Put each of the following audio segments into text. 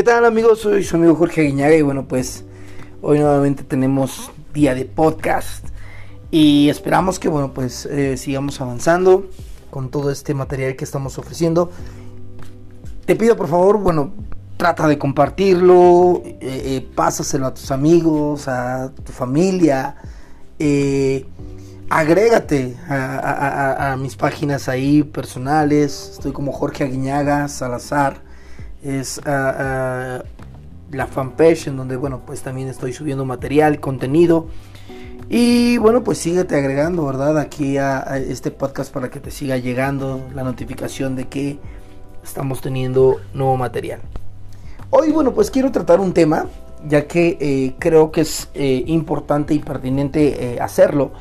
¿Qué tal amigos? Soy su amigo Jorge Aguiñaga y bueno pues hoy nuevamente tenemos día de podcast y esperamos que bueno pues eh, sigamos avanzando con todo este material que estamos ofreciendo. Te pido por favor, bueno, trata de compartirlo, eh, eh, pásaselo a tus amigos, a tu familia, agrégate a, a, mis páginas ahí personales, estoy como Jorge Aguiñaga Salazar es ah, ah, la fanpage en donde bueno pues también estoy subiendo material, contenido y bueno pues síguete agregando verdad aquí a, este podcast para que te siga llegando la notificación de que estamos teniendo nuevo material. Hoy bueno pues quiero tratar un tema ya que eh, creo que es eh, importante y pertinente eh, hacerlo.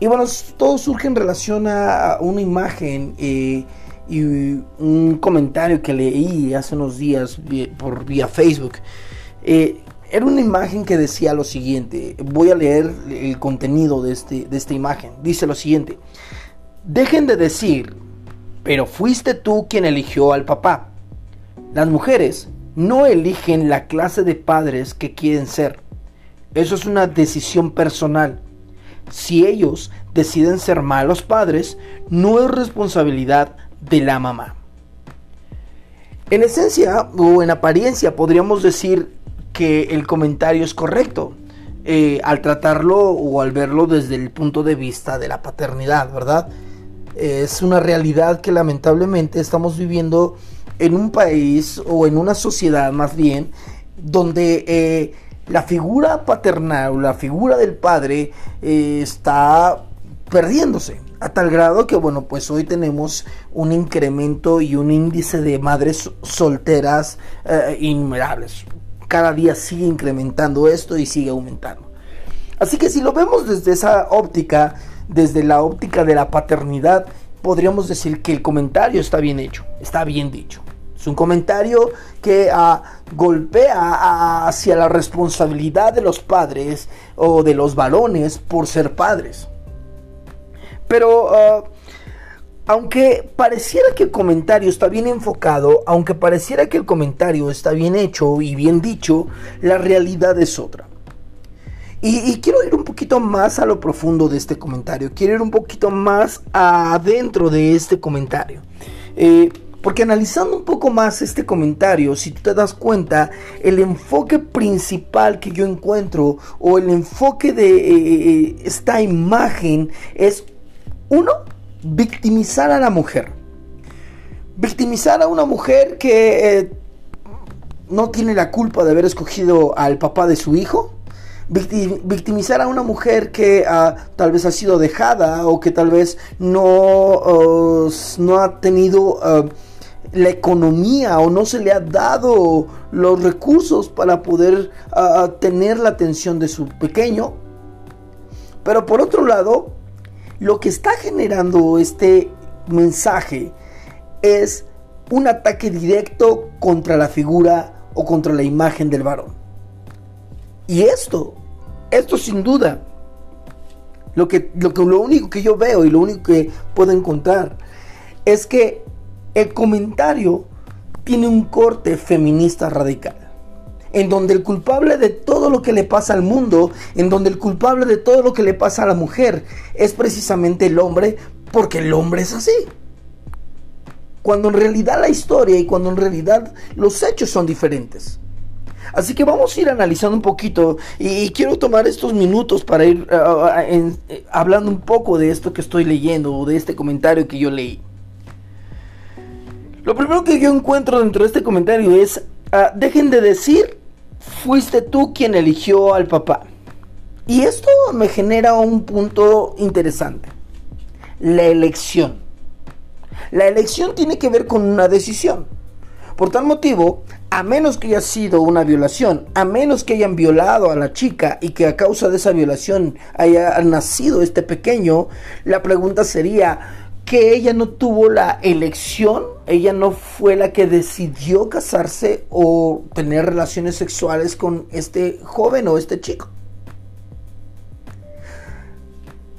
Y bueno, todo surge en relación a una imagen y un comentario que leí hace unos días por vía Facebook. Eh, era una imagen que decía lo siguiente. Voy a leer el contenido de, este, de esta imagen. Dice lo siguiente. Dejen de decir, pero fuiste tú quien eligió al papá. Las mujeres no eligen la clase de padres que quieren ser. Eso es una decisión personal. Si ellos deciden ser malos padres, no es responsabilidad de la mamá. En esencia o en apariencia podríamos decir que el comentario es correcto eh, al tratarlo o al verlo desde el punto de vista de la paternidad, ¿verdad? Es una realidad que lamentablemente estamos viviendo en un país o en una sociedad más bien donde eh, la figura paternal o la figura del padre eh, está perdiéndose a tal grado que bueno pues hoy tenemos un incremento y un índice de madres solteras eh, innumerables. Cada día sigue incrementando esto y sigue aumentando. Así que si lo vemos desde esa óptica desde la óptica de la paternidad podríamos decir que el comentario está bien hecho está bien dicho. Es un comentario que ah, golpea hacia la responsabilidad de los padres o de los varones por ser padres pero ah, aunque pareciera que el comentario está bien enfocado, aunque pareciera que el comentario está bien hecho y bien dicho, la realidad es otra. Y, quiero ir un poquito más a lo profundo de este comentario, quiero ir un poquito más adentro de este comentario. Eh, porque analizando un poco más este comentario, si tú te das cuenta, el enfoque principal que yo encuentro o el enfoque de eh, eh, esta imagen es uno, victimizar a la mujer. Victimizar a una mujer que eh, no tiene la culpa de haber escogido al papá de su hijo. Victimizar a una mujer que ah, tal vez ha sido dejada o que tal vez no, no ha tenido ah, la economía o no se le ha dado los recursos para poder ah, tener la atención de su pequeño. Pero por otro lado, lo que está generando este mensaje es un ataque directo contra la figura o contra la imagen del varón. Y esto, esto sin duda, lo, que, lo, único que yo veo y lo único que puedo encontrar es que el comentario tiene un corte feminista radical en donde el culpable de todo lo que le pasa al mundo, en donde el culpable de todo lo que le pasa a la mujer es precisamente el hombre, porque el hombre es así. Cuando en realidad la historia y cuando en realidad los hechos son diferentes. Así que vamos a ir analizando un poquito y, quiero tomar estos minutos para ir eh, hablando un poco de esto que estoy leyendo o de este comentario que yo leí. Lo primero que yo encuentro dentro de este comentario es, ah, dejen de decir fuiste tú quien eligió al papá. Y esto me genera un punto interesante. La elección. La elección tiene que ver con una decisión. Por tal motivo, a menos que haya sido una violación, a menos que hayan violado a la chica y que a causa de esa violación haya nacido este pequeño, la pregunta sería, que ella no tuvo la elección, ella no fue la que decidió casarse o tener relaciones sexuales con este joven o este chico.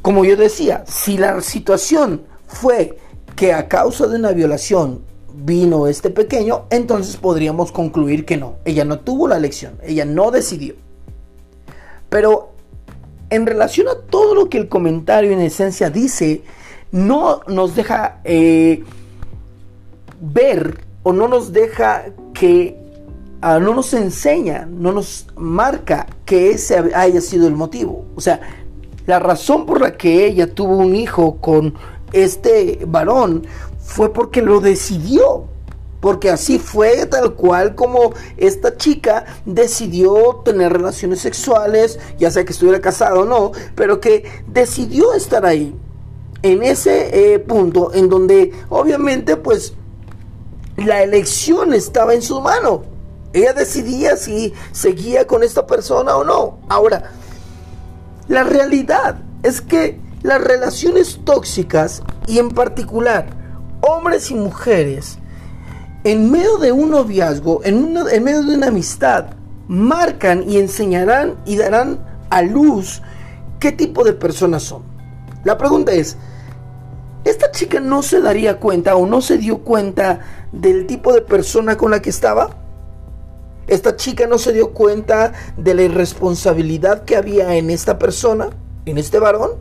Como yo decía, si la situación fue que a causa de una violación vino este pequeño, entonces podríamos concluir que no, ella no tuvo la elección, ella no decidió. Pero en relación a todo lo que el comentario en esencia dice, no nos deja eh, ver o no nos deja que, ah, no nos enseña, no nos marca que ese haya sido el motivo. O sea, la razón por la que ella tuvo un hijo con este varón fue porque lo decidió. Porque así fue tal cual como esta chica decidió tener relaciones sexuales, ya sea que estuviera casada o no, pero que decidió estar ahí. En ese eh, punto en donde obviamente pues la elección estaba en su mano. Ella decidía si seguía con esta persona o no. Ahora, la realidad es que las relaciones tóxicas y en particular hombres y mujeres en medio de un noviazgo, en, en medio de una amistad, marcan y enseñarán y darán a luz qué tipo de personas son. La pregunta es, ¿esta chica no se daría cuenta o no se dio cuenta del tipo de persona con la que estaba? ¿Esta chica no se dio cuenta de la irresponsabilidad que había en esta persona, en este varón?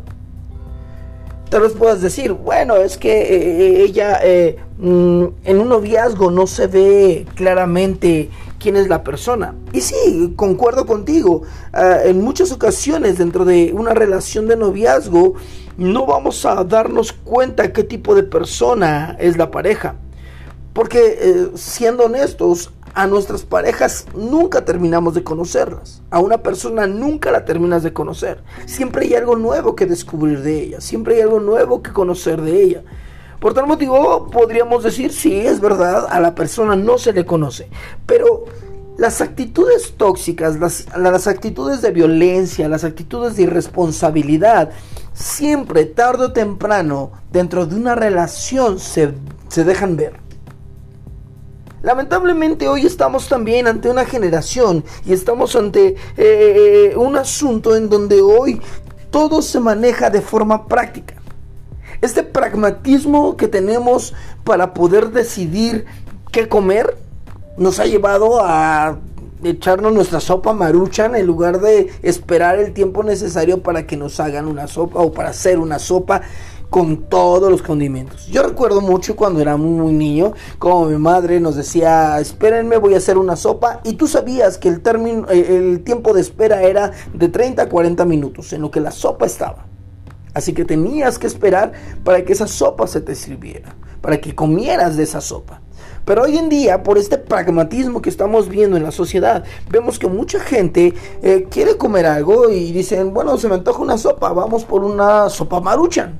Tal vez puedas decir, bueno, es que eh, eh, ella eh, mm, en un noviazgo no se ve claramente quién es la persona. Y sí, concuerdo contigo. Ah, en muchas ocasiones dentro de una relación de noviazgo no vamos a darnos cuenta qué tipo de persona es la pareja. Porque siendo honestos, a nuestras parejas nunca terminamos de conocerlas. A una persona nunca la terminas de conocer. Siempre hay algo nuevo que descubrir de ella. Siempre hay algo nuevo que conocer de ella. Por tal motivo, podríamos decir, sí, es verdad, a la persona no se le conoce. Pero las actitudes tóxicas, las, las actitudes de violencia, las actitudes de irresponsabilidad, siempre, tarde o temprano, dentro de una relación se, se dejan ver. Lamentablemente hoy estamos también ante una generación y estamos ante eh, un asunto en donde hoy todo se maneja de forma práctica. Este pragmatismo que tenemos para poder decidir qué comer nos ha llevado a echarnos nuestra sopa maruchan en lugar de esperar el tiempo necesario para que nos hagan una sopa o para hacer una sopa con todos los condimentos. Yo recuerdo mucho cuando era muy niño, como mi madre nos decía, espérenme, voy a hacer una sopa, y tú sabías que el, término, eh, el tiempo de espera era de 30 a 40 minutos, en lo que la sopa estaba. Así que tenías que esperar para que esa sopa se te sirviera, para que comieras de esa sopa. Pero hoy en día, por este pragmatismo que estamos viendo en la sociedad, vemos que mucha gente eh, quiere comer algo y dicen, bueno, se me antoja una sopa, vamos por una sopa maruchan.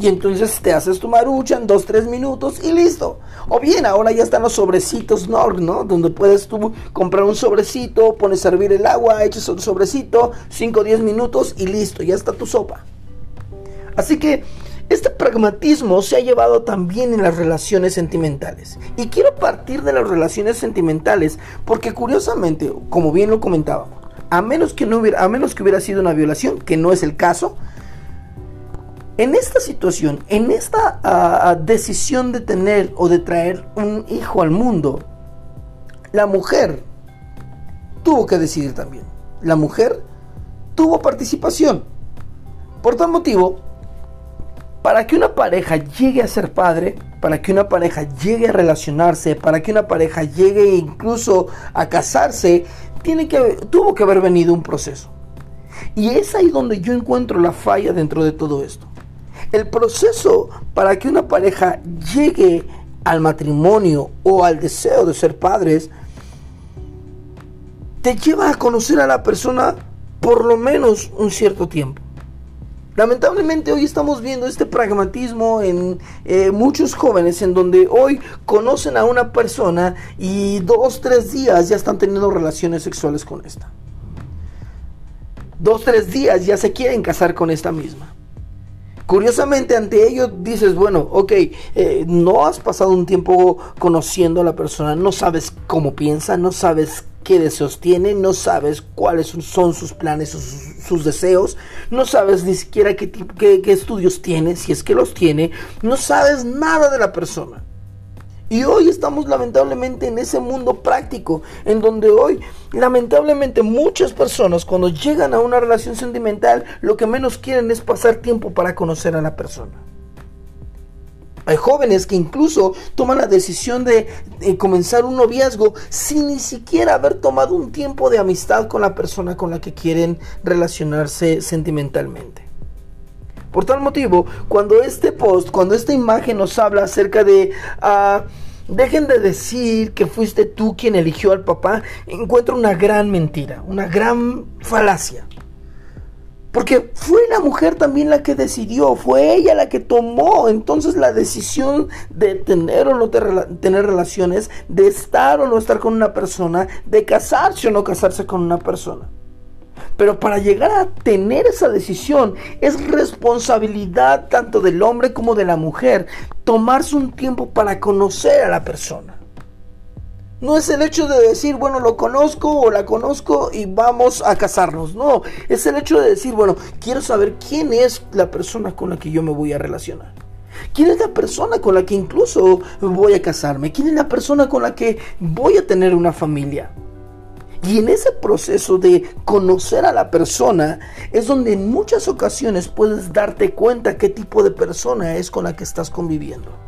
Y entonces te haces tu maruchan, dos, tres minutos y listo. O bien, ahora ya están los sobrecitos Nord, ¿no? Donde puedes tú comprar un sobrecito, pones a hervir el agua, echas un sobrecito, 5 o 10 minutos y listo, ya está tu sopa. Así que este pragmatismo se ha llevado también en las relaciones sentimentales. Y quiero partir de las relaciones sentimentales porque curiosamente, como bien lo comentaba, a menos que no hubiera, a menos que hubiera sido una violación, que no es el caso, en esta situación, en esta ah, ah, decisión de tener o de traer un hijo al mundo, la mujer tuvo que decidir también. La mujer tuvo participación. Por tal motivo, para que una pareja llegue a ser padre, para que una pareja llegue a relacionarse, para que una pareja llegue incluso a casarse, tiene que, tuvo que haber venido un proceso. Y es ahí donde yo encuentro la falla dentro de todo esto. El proceso para que una pareja llegue al matrimonio o al deseo de ser padres te lleva a conocer a la persona por lo menos un cierto tiempo. Lamentablemente hoy estamos viendo este pragmatismo en eh, muchos jóvenes en donde hoy conocen a una persona y dos, tres días ya están teniendo relaciones sexuales con esta. Dos, tres días ya se quieren casar con esta misma. Curiosamente, ante ello dices, bueno, ok, eh, no has pasado un tiempo conociendo a la persona, no sabes cómo piensa, no sabes qué deseos tiene, no sabes cuáles son sus planes, sus, sus deseos, no sabes ni siquiera qué, qué, qué estudios tiene, si es que los tiene, no sabes nada de la persona. Y hoy estamos lamentablemente en ese mundo práctico, en donde hoy lamentablemente muchas personas cuando llegan a una relación sentimental lo que menos quieren es pasar tiempo para conocer a la persona. Hay jóvenes que incluso toman la decisión de, comenzar un noviazgo sin ni siquiera haber tomado un tiempo de amistad con la persona con la que quieren relacionarse sentimentalmente. Por tal motivo, cuando este post, cuando esta imagen nos habla acerca de... Ah, dejen de decir que fuiste tú quien eligió al papá, encuentro una gran mentira, una gran falacia. Porque fue la mujer también la que decidió, fue ella la que tomó entonces la decisión de tener o no tener relaciones, de estar o no estar con una persona, de casarse o no casarse con una persona. Pero para llegar a tener esa decisión es responsabilidad tanto del hombre como de la mujer tomarse un tiempo para conocer a la persona. No es el hecho de decir, bueno, lo conozco o la conozco y vamos a casarnos. No, es el hecho de decir, bueno, quiero saber quién es la persona con la que yo me voy a relacionar. ¿Quién es la persona con la que incluso voy a casarme? ¿Quién es la persona con la que voy a tener una familia? Y en ese proceso de conocer a la persona es donde en muchas ocasiones puedes darte cuenta qué tipo de persona es con la que estás conviviendo.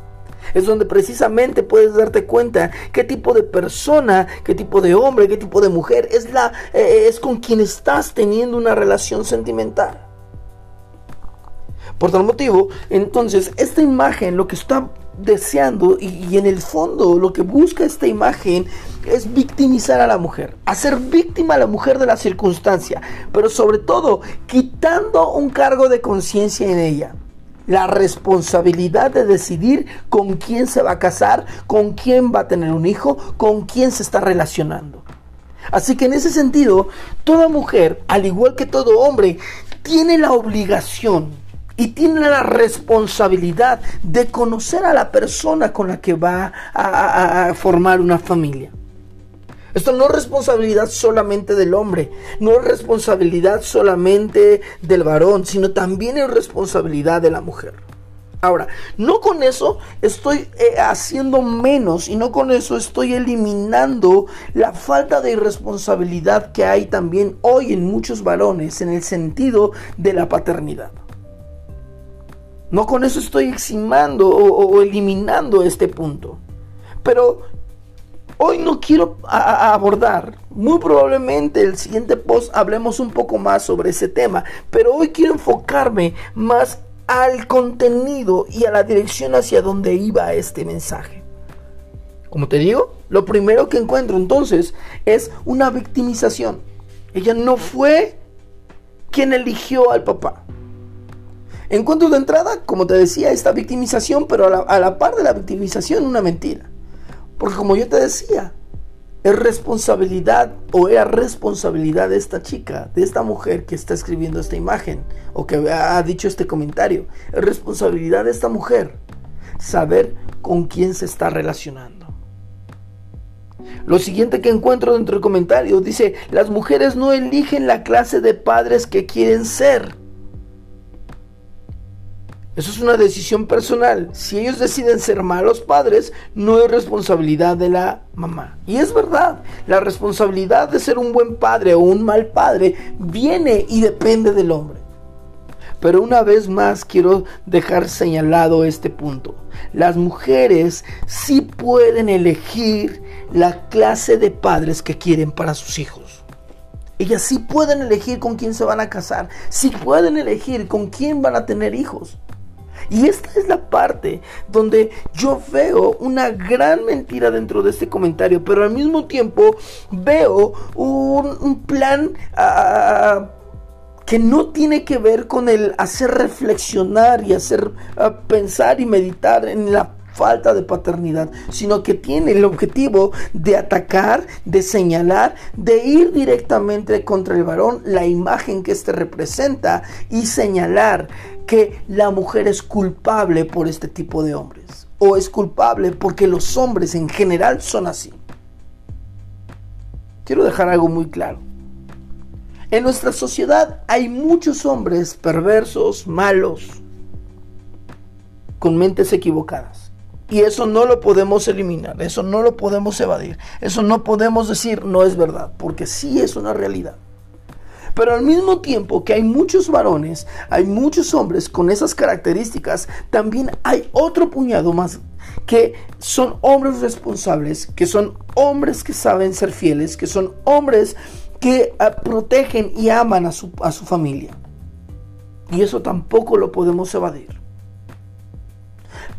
Es donde precisamente puedes darte cuenta qué tipo de persona, qué tipo de hombre, qué tipo de mujer es la eh, es con quien estás teniendo una relación sentimental. Por tal motivo, entonces esta imagen lo que está deseando y, en el fondo lo que busca esta imagen es victimizar a la mujer, hacer víctima a la mujer de la circunstancia, pero sobre todo quitando un cargo de conciencia en ella. La responsabilidad de decidir con quién se va a casar, con quién va a tener un hijo, con quién se está relacionando. Así que en ese sentido, toda mujer, al igual que todo hombre, tiene la obligación y tiene la responsabilidad de conocer a la persona con la que va a, formar una familia. Esto no es responsabilidad solamente del hombre, no es responsabilidad solamente del varón, sino también es responsabilidad de la mujer. Ahora, no con eso estoy eh, haciendo menos y no con eso estoy eliminando la falta de irresponsabilidad que hay también hoy en muchos varones en el sentido de la paternidad. No con eso estoy eximando o, eliminando este punto. Pero hoy no quiero abordar, muy probablemente el siguiente post hablemos un poco más sobre ese tema, pero hoy quiero enfocarme más al contenido y a la dirección hacia donde iba este mensaje. Como te digo, lo primero que encuentro entonces es una victimización. Ella no fue quien eligió al papá. Encuentro de entrada, como te decía, esta victimización, pero a la, par de la victimización, una mentira. Porque como yo te decía, es responsabilidad o era responsabilidad de esta chica, de esta mujer que está escribiendo esta imagen o que ha dicho este comentario. Es responsabilidad de esta mujer saber con quién se está relacionando. Lo siguiente que encuentro dentro del comentario dice, las mujeres no eligen la clase de padres que quieren ser. Eso es una decisión personal. Si ellos deciden ser malos padres, no es responsabilidad de la mamá. Y es verdad, la responsabilidad de ser un buen padre o un mal padre viene y depende del hombre. Pero una vez más quiero dejar señalado este punto. Las mujeres sí pueden elegir la clase de padres que quieren para sus hijos. Ellas sí pueden elegir con quién se van a casar, sí pueden elegir con quién van a tener hijos. Y esta es la parte donde yo veo una gran mentira dentro de este comentario, pero al mismo tiempo veo un, plan ah, que no tiene que ver con el hacer reflexionar y hacer ah, pensar y meditar en la falta de paternidad, sino que tiene el objetivo de atacar, de señalar, de ir directamente contra el varón, la imagen que éste representa y señalar que la mujer es culpable por este tipo de hombres o es culpable porque los hombres en general son así. Quiero dejar algo muy claro. En nuestra sociedad hay muchos hombres perversos, malos, con mentes equivocadas. Y eso no lo podemos eliminar, eso no lo podemos evadir, eso no podemos decir no es verdad, porque sí es una realidad. Pero al mismo tiempo que hay muchos varones, hay muchos hombres con esas características, también hay otro puñado más que son hombres responsables, que son hombres que saben ser fieles, que son hombres que ah, protegen y aman a su, a su familia. Y eso tampoco lo podemos evadir.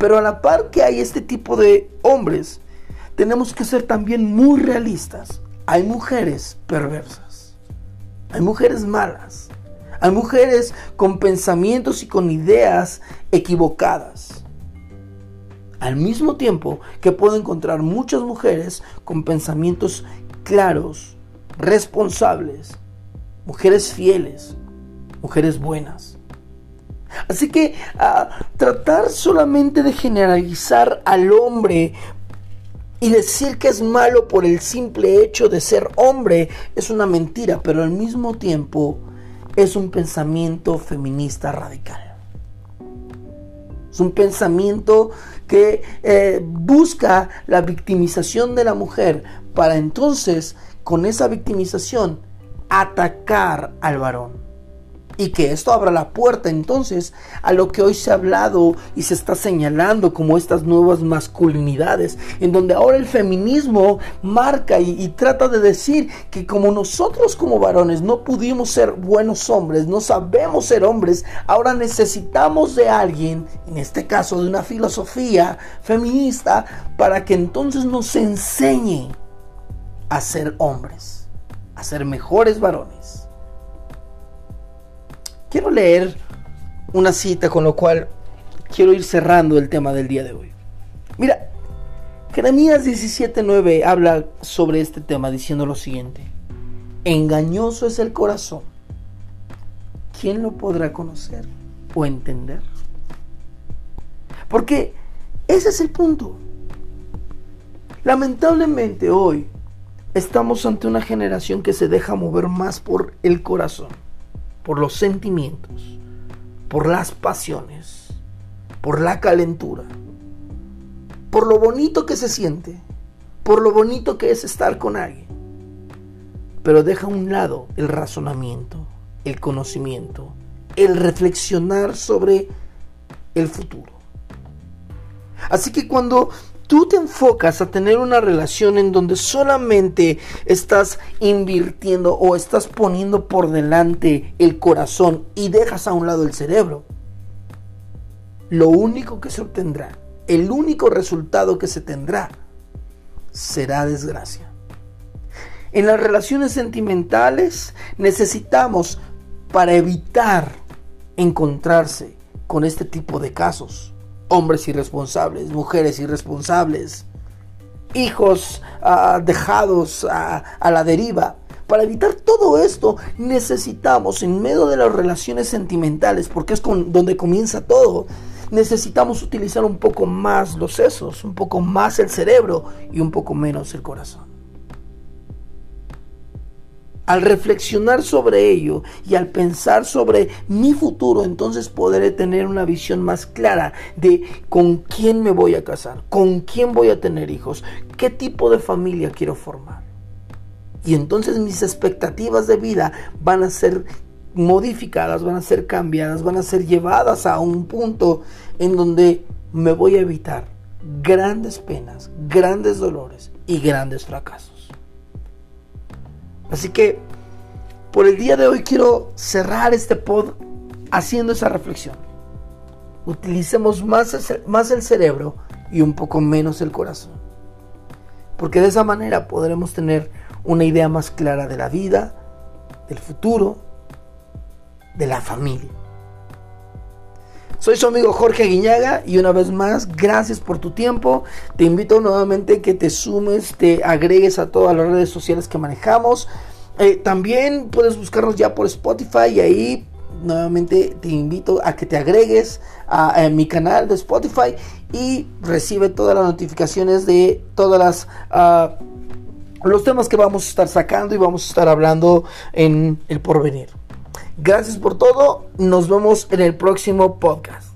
Pero a la par que hay este tipo de hombres, tenemos que ser también muy realistas. Hay mujeres perversas. Hay mujeres malas. Hay mujeres con pensamientos y con ideas equivocadas. Al mismo tiempo que puedo encontrar muchas mujeres con pensamientos claros, responsables, mujeres fieles, mujeres buenas. Así que tratar solamente de generalizar al hombre y decir que es malo por el simple hecho de ser hombre es una mentira, pero al mismo tiempo es un pensamiento feminista radical. Es un pensamiento que eh, busca la victimización de la mujer para entonces, con esa victimización, atacar al varón y que esto abra la puerta entonces a lo que hoy se ha hablado y se está señalando como estas nuevas masculinidades, en donde ahora el feminismo marca y, trata de decir que como nosotros como varones no pudimos ser buenos hombres, no sabemos ser hombres, ahora necesitamos de alguien, en este caso de una filosofía feminista, para que entonces nos enseñe a ser hombres, a ser mejores varones. Quiero leer una cita con lo cual quiero ir cerrando el tema del día de hoy. Mira, Jeremías 17:9 habla sobre este tema diciendo lo siguiente: Engañoso es el corazón. ¿Quién lo podrá conocer o entender? Porque ese es el punto. Lamentablemente hoy estamos ante una generación que se deja mover más por el corazón por los sentimientos, por las pasiones, por la calentura, por lo bonito que se siente, por lo bonito que es estar con alguien. Pero deja a un lado el razonamiento, el conocimiento, el reflexionar sobre el futuro. Así que cuando tú te enfocas a tener una relación en donde solamente estás invirtiendo o estás poniendo por delante el corazón y dejas a un lado el cerebro, lo único que se obtendrá, el único resultado que se tendrá, será desgracia. En las relaciones sentimentales necesitamos, para evitar encontrarse con este tipo de casos, hombres irresponsables, mujeres irresponsables, hijos ah, dejados a la deriva. Para evitar todo esto necesitamos, en medio de las relaciones sentimentales, porque es donde comienza todo, necesitamos utilizar un poco más los sesos, un poco más el cerebro y un poco menos el corazón. Al reflexionar sobre ello y al pensar sobre mi futuro, entonces podré tener una visión más clara de con quién me voy a casar, con quién voy a tener hijos, qué tipo de familia quiero formar. Y entonces mis expectativas de vida van a ser modificadas, van a ser cambiadas, van a ser llevadas a un punto en donde me voy a evitar grandes penas, grandes dolores y grandes fracasos. Así que por el día de hoy quiero cerrar este pod haciendo esa reflexión. Utilicemos más el, más el cerebro y un poco menos el corazón. Porque de esa manera podremos tener una idea más clara de la vida, del futuro, de la familia. Soy su amigo Jorge Guiñaga y una vez más, gracias por tu tiempo. Te invito nuevamente que te sumes, te agregues a todas las redes sociales que manejamos. Eh, también puedes buscarnos ya por Spotify y ahí nuevamente te invito a que te agregues a, mi canal de Spotify y recibe todas las notificaciones de todas las... Ah, los temas que vamos a estar sacando y vamos a estar hablando en el porvenir. Gracias por todo. Nos vemos en el próximo podcast.